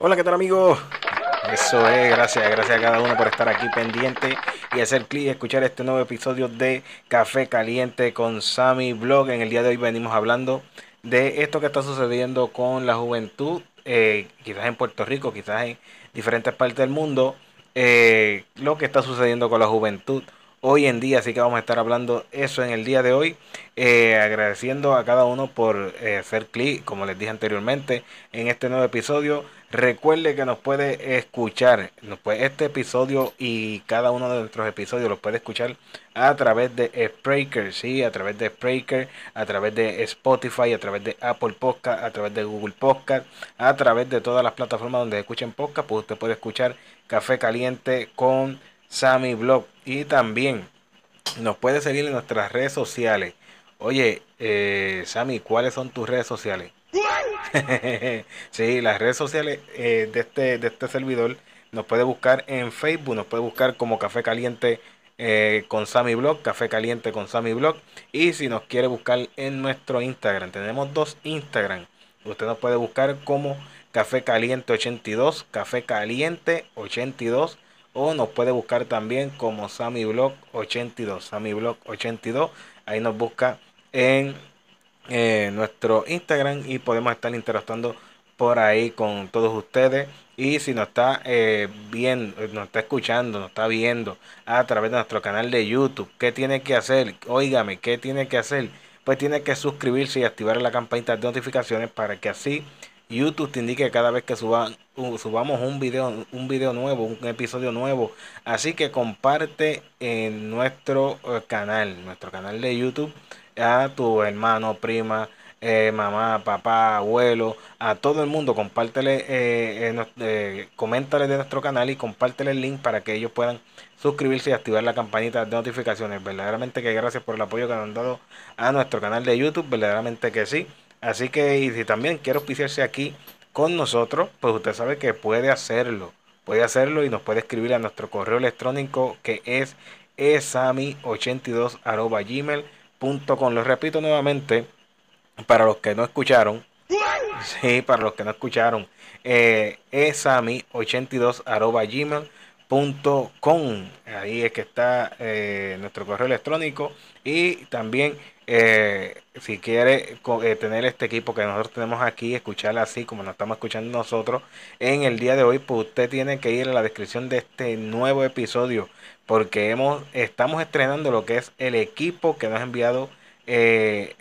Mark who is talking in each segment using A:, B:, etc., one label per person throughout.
A: Hola, ¿qué tal amigos? Eso es, gracias, gracias a cada uno por estar aquí pendiente y hacer clic y escuchar este nuevo episodio de Café Caliente con Sammy Blog. En el día de hoy venimos hablando de esto que está sucediendo con la juventud, eh, quizás en Puerto Rico, quizás en diferentes partes del mundo, eh, lo que está sucediendo con la juventud hoy en día. Así que vamos a estar hablando eso en el día de hoy. Eh, agradeciendo a cada uno por hacer clic, como les dije anteriormente, en este nuevo episodio. Recuerde que nos puede escuchar este episodio y cada uno de nuestros episodios los puede escuchar a través de Spreaker, sí, a través de Spreaker, a través de Spotify, a través de Apple Podcast, a través de Google Podcast, a través de todas las plataformas donde escuchen podcast, pues usted puede escuchar Café Caliente con Sammy Blog. Y también nos puede seguir en nuestras redes sociales. Oye, eh, Sammy, ¿cuáles son tus redes sociales? sí, las redes sociales eh, de, este, de este servidor nos puede buscar en Facebook, nos puede buscar como Café Caliente eh, con Sammy Blog, Café Caliente con Sammy Blog. Y si nos quiere buscar en nuestro Instagram, tenemos dos Instagram. Usted nos puede buscar como Café Caliente 82, Café Caliente 82 o nos puede buscar también como Sammy Blog 82, Sammy Blog 82. Ahí nos busca en eh, nuestro Instagram y podemos estar interactuando por ahí con todos ustedes. Y si nos está eh, viendo, nos está escuchando, nos está viendo a través de nuestro canal de YouTube, ¿qué tiene que hacer? Óigame, ¿qué tiene que hacer? Pues tiene que suscribirse y activar la campanita de notificaciones para que así YouTube te indique cada vez que suba, subamos un video, un video nuevo, un episodio nuevo. Así que comparte en nuestro eh, canal, nuestro canal de YouTube, a tu hermano, prima, eh, mamá, papá, abuelo, a todo el mundo, compártele, eh, eh, coméntale de nuestro canal y compártele el link para que ellos puedan suscribirse y activar la campanita de notificaciones. Verdaderamente que gracias por el apoyo que nos han dado a nuestro canal de YouTube, verdaderamente que sí. Así que y si también quiere auspiciarse aquí con nosotros, pues usted sabe que puede hacerlo. Puede hacerlo y nos puede escribir a nuestro correo electrónico que es esami82.gmail.com. Lo repito nuevamente para los que no escucharon. Sí, para los que no escucharon. Eh, esami82.gmail.com. Ahí es que está eh, nuestro correo electrónico. Y también eh, si quiere eh, tener este equipo que nosotros tenemos aquí, escucharla así como nos estamos escuchando nosotros en el día de hoy, pues usted tiene que ir a la descripción de este nuevo episodio porque hemos, estamos estrenando lo que es el equipo que nos ha enviado eh,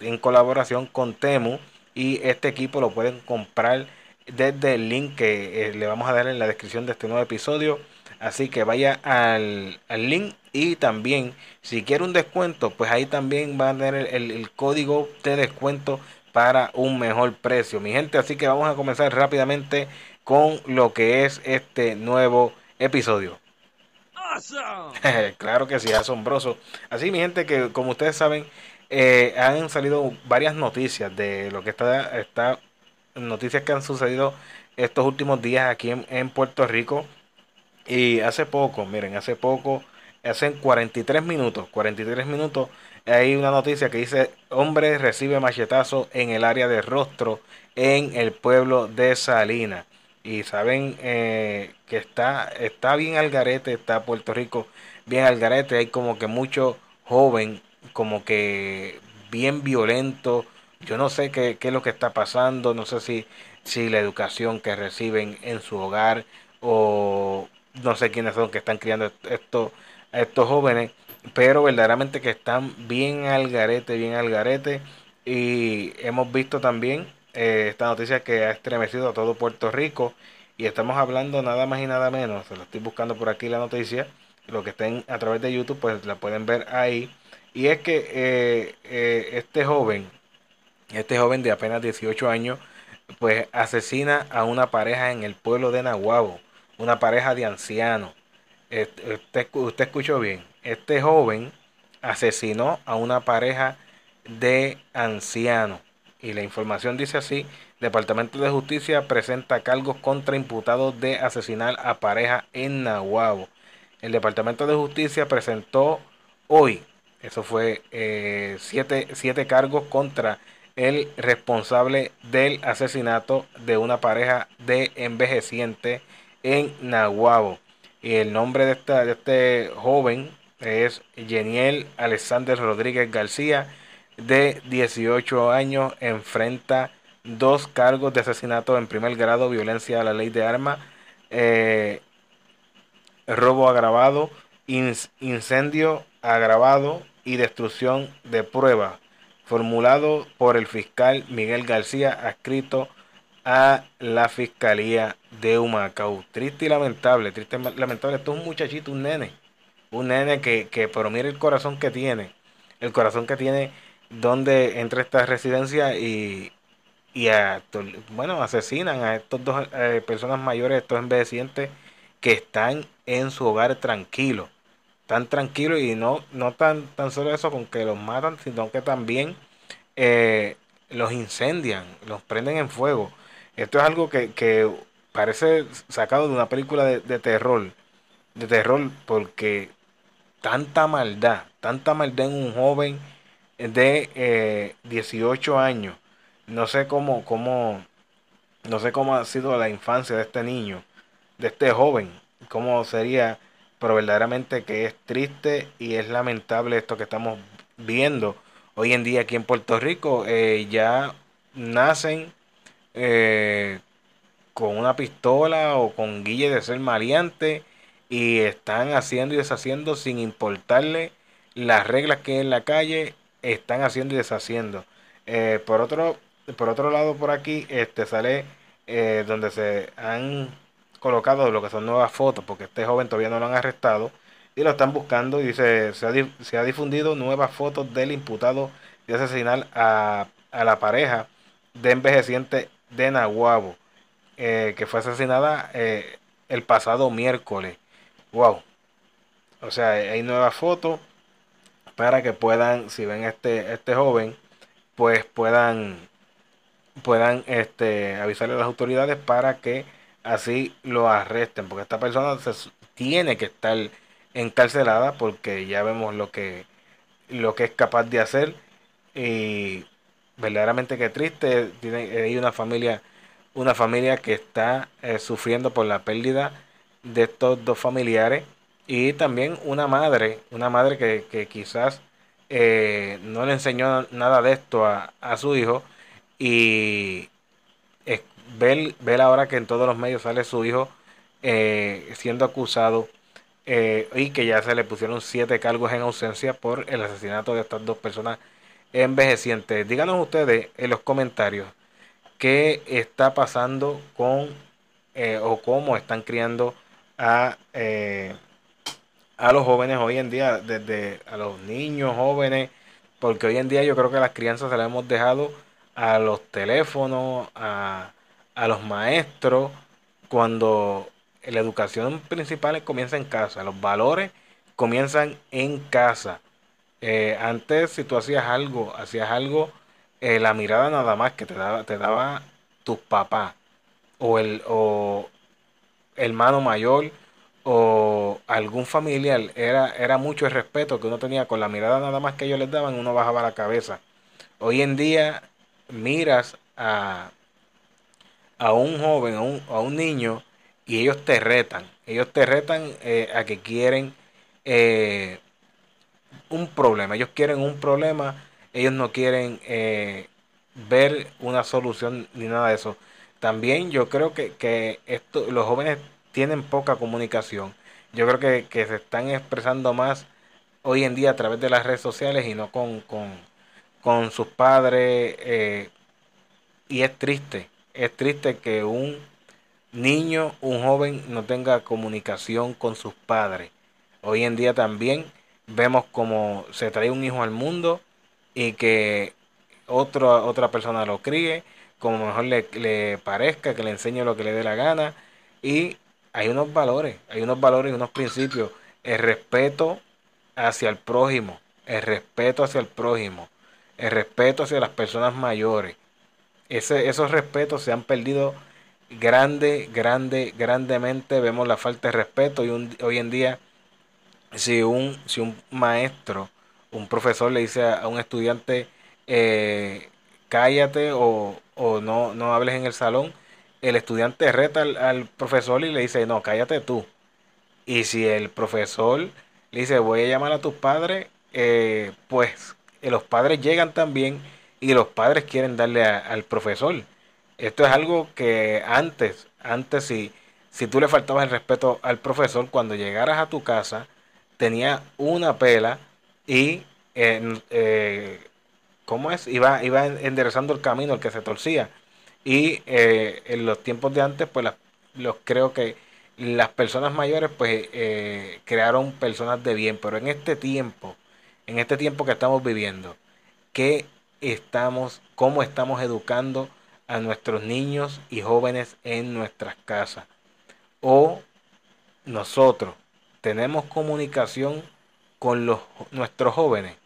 A: en colaboración con Temu y este equipo lo pueden comprar desde el link que le vamos a dar en la descripción de este nuevo episodio. Así que vaya al, al link y también, si quiere un descuento, pues ahí también va a tener el, código de descuento para un mejor precio, mi gente. Así que vamos a comenzar rápidamente con lo que es este nuevo episodio. claro que sí, asombroso. Así, mi gente, que como ustedes saben, eh, han salido varias noticias de lo que está, está noticias que han sucedido estos últimos días aquí en, en Puerto Rico. Y hace poco, miren, hace poco hace 43 minutos, 43 minutos, hay una noticia que dice, hombre recibe machetazo en el área de rostro en el pueblo de Salina. Y saben eh, que está, está bien al garete, está Puerto Rico bien al garete, hay como que mucho joven, como que bien violento. Yo no sé qué, qué es lo que está pasando, no sé si, si la educación que reciben en su hogar o no sé quiénes son que están criando esto a estos jóvenes, pero verdaderamente que están bien al garete, bien al garete. Y hemos visto también eh, esta noticia que ha estremecido a todo Puerto Rico. Y estamos hablando nada más y nada menos. Se lo estoy buscando por aquí la noticia. Lo que estén a través de YouTube, pues la pueden ver ahí. Y es que eh, eh, este joven, este joven de apenas 18 años, pues asesina a una pareja en el pueblo de Nahuabo, una pareja de ancianos. Usted, usted escuchó bien. Este joven asesinó a una pareja de ancianos. Y la información dice así, Departamento de Justicia presenta cargos contra imputados de asesinar a pareja en Nahuabo. El Departamento de Justicia presentó hoy, eso fue eh, siete, siete, cargos contra el responsable del asesinato de una pareja de envejeciente en Nahuabo. Y el nombre de, esta, de este joven es Geniel Alexander Rodríguez García, de 18 años, enfrenta dos cargos de asesinato en primer grado, violencia a la ley de armas, eh, robo agravado, incendio agravado y destrucción de pruebas, formulado por el fiscal Miguel García, adscrito a la Fiscalía de Humacao. Triste y lamentable, triste y lamentable. Esto es un muchachito, un nene. Un nene que, que, pero mire el corazón que tiene. El corazón que tiene donde entra esta residencia y, y bueno, asesinan a estos dos eh, personas mayores, estos envejecientes que están en su hogar tranquilos. Tan tranquilos y no, no tan, tan solo eso con que los matan, sino que también eh, los incendian, los prenden en fuego. Esto es algo que, que parece sacado de una película de, de, terror, de terror, porque tanta maldad, tanta maldad en un joven de eh, 18 años. No sé cómo, cómo, no sé cómo ha sido la infancia de este niño, de este joven, cómo sería, pero verdaderamente que es triste y es lamentable esto que estamos viendo hoy en día aquí en Puerto Rico. Eh, ya nacen eh, con una pistola o con guille de ser maleante y están haciendo y deshaciendo sin importarle las reglas que hay en la calle, están haciendo y deshaciendo. Eh, por otro por otro lado por aquí este sale eh, donde se han colocado lo que son nuevas fotos porque este joven todavía no lo han arrestado y lo están buscando y dice se ha, se ha difundido nuevas fotos del imputado de asesinar a, a la pareja de envejeciente de Nahuabo eh, que fue asesinada el pasado miércoles wow o sea hay nuevas fotos para que puedan si ven este este joven pues puedan puedan este, avisarle a las autoridades para que así lo arresten, porque esta persona se, tiene que estar encarcelada porque ya vemos lo que, lo que es capaz de hacer y verdaderamente que triste, tiene, hay una familia, una familia que está eh, sufriendo por la pérdida de estos dos familiares y también una madre, una madre que, que quizás eh, no le enseñó nada de esto a, a su hijo y ver, ver ahora que en todos los medios sale su hijo eh, siendo acusado eh, y que ya se le pusieron siete cargos en ausencia por el asesinato de estas dos personas envejecientes. Díganos ustedes en los comentarios qué está pasando con eh, o cómo están criando a, a los jóvenes hoy en día, desde a los niños jóvenes, porque hoy en día yo creo que las crianzas se las hemos dejado a los teléfonos, a, los maestros, cuando la educación principal comienza en casa, los valores comienzan en casa. Eh, antes, si tú hacías algo, hacías algo, eh, la mirada nada más que te daba, te daba tu papá o el o hermano mayor o algún familiar, era, era mucho el respeto que uno tenía con la mirada nada más que ellos les daban, uno bajaba la cabeza. Hoy en día miras a, a un joven, a un, a un niño, y ellos te retan. Ellos te retan eh, a que quieren eh, un problema. Ellos quieren un problema. Ellos no quieren eh, ver una solución ni nada de eso. También yo creo que, que esto, los jóvenes tienen poca comunicación. Yo creo que, se están expresando más hoy en día a través de las redes sociales y no con, con, con sus padres eh, y es triste, es triste que un niño, un joven no tenga comunicación con sus padres. Hoy en día también vemos como se trae un hijo al mundo y que otro, otra persona lo críe, como mejor le, le parezca, que le enseñe lo que le dé la gana. Y hay unos valores, hay unos valores y unos principios. El respeto hacia el prójimo, el respeto hacia el prójimo el respeto hacia las personas mayores. Ese, esos respetos se han perdido grande, grande, grandemente. Vemos la falta de respeto y hoy en día si un, si un maestro, un profesor le dice a, un estudiante eh, cállate o, no, no hables en el salón, el estudiante reta al, profesor y le dice, no, cállate tú. Y si el profesor le dice, voy a llamar a tus padres, eh, pues eh, los padres llegan también y los padres quieren darle al profesor. Esto es algo que antes, antes si, si tú le faltabas el respeto al profesor, cuando llegaras a tu casa, tenía una pela y eh, ¿cómo es? Iba, iba enderezando el camino el que se torcía. Y eh, en los tiempos de antes, pues los creo que las personas mayores pues eh, crearon personas de bien, pero en este tiempo, en este tiempo que estamos viviendo, ¿qué estamos, cómo estamos educando a nuestros niños y jóvenes en nuestras casas? O nosotros tenemos comunicación con los, nuestros jóvenes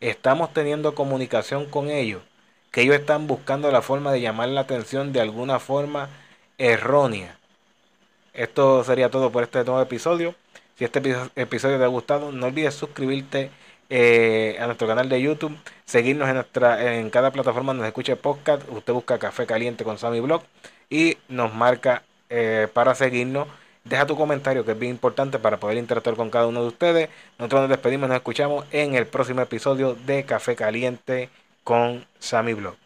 A: estamos teniendo comunicación con ellos, que ellos están buscando la forma de llamar la atención de alguna forma errónea. Esto sería todo por este nuevo episodio. Si este episodio te ha gustado, no olvides suscribirte eh, a nuestro canal de YouTube, seguirnos en nuestra en cada plataforma donde escuche podcast. Usted busca Café Caliente con Sammy Blog y nos marca eh, para seguirnos Deja tu comentario que es bien importante para poder interactuar con cada uno de ustedes. Nosotros nos despedimos, nos escuchamos en el próximo episodio de Café Caliente con Sammy Blog.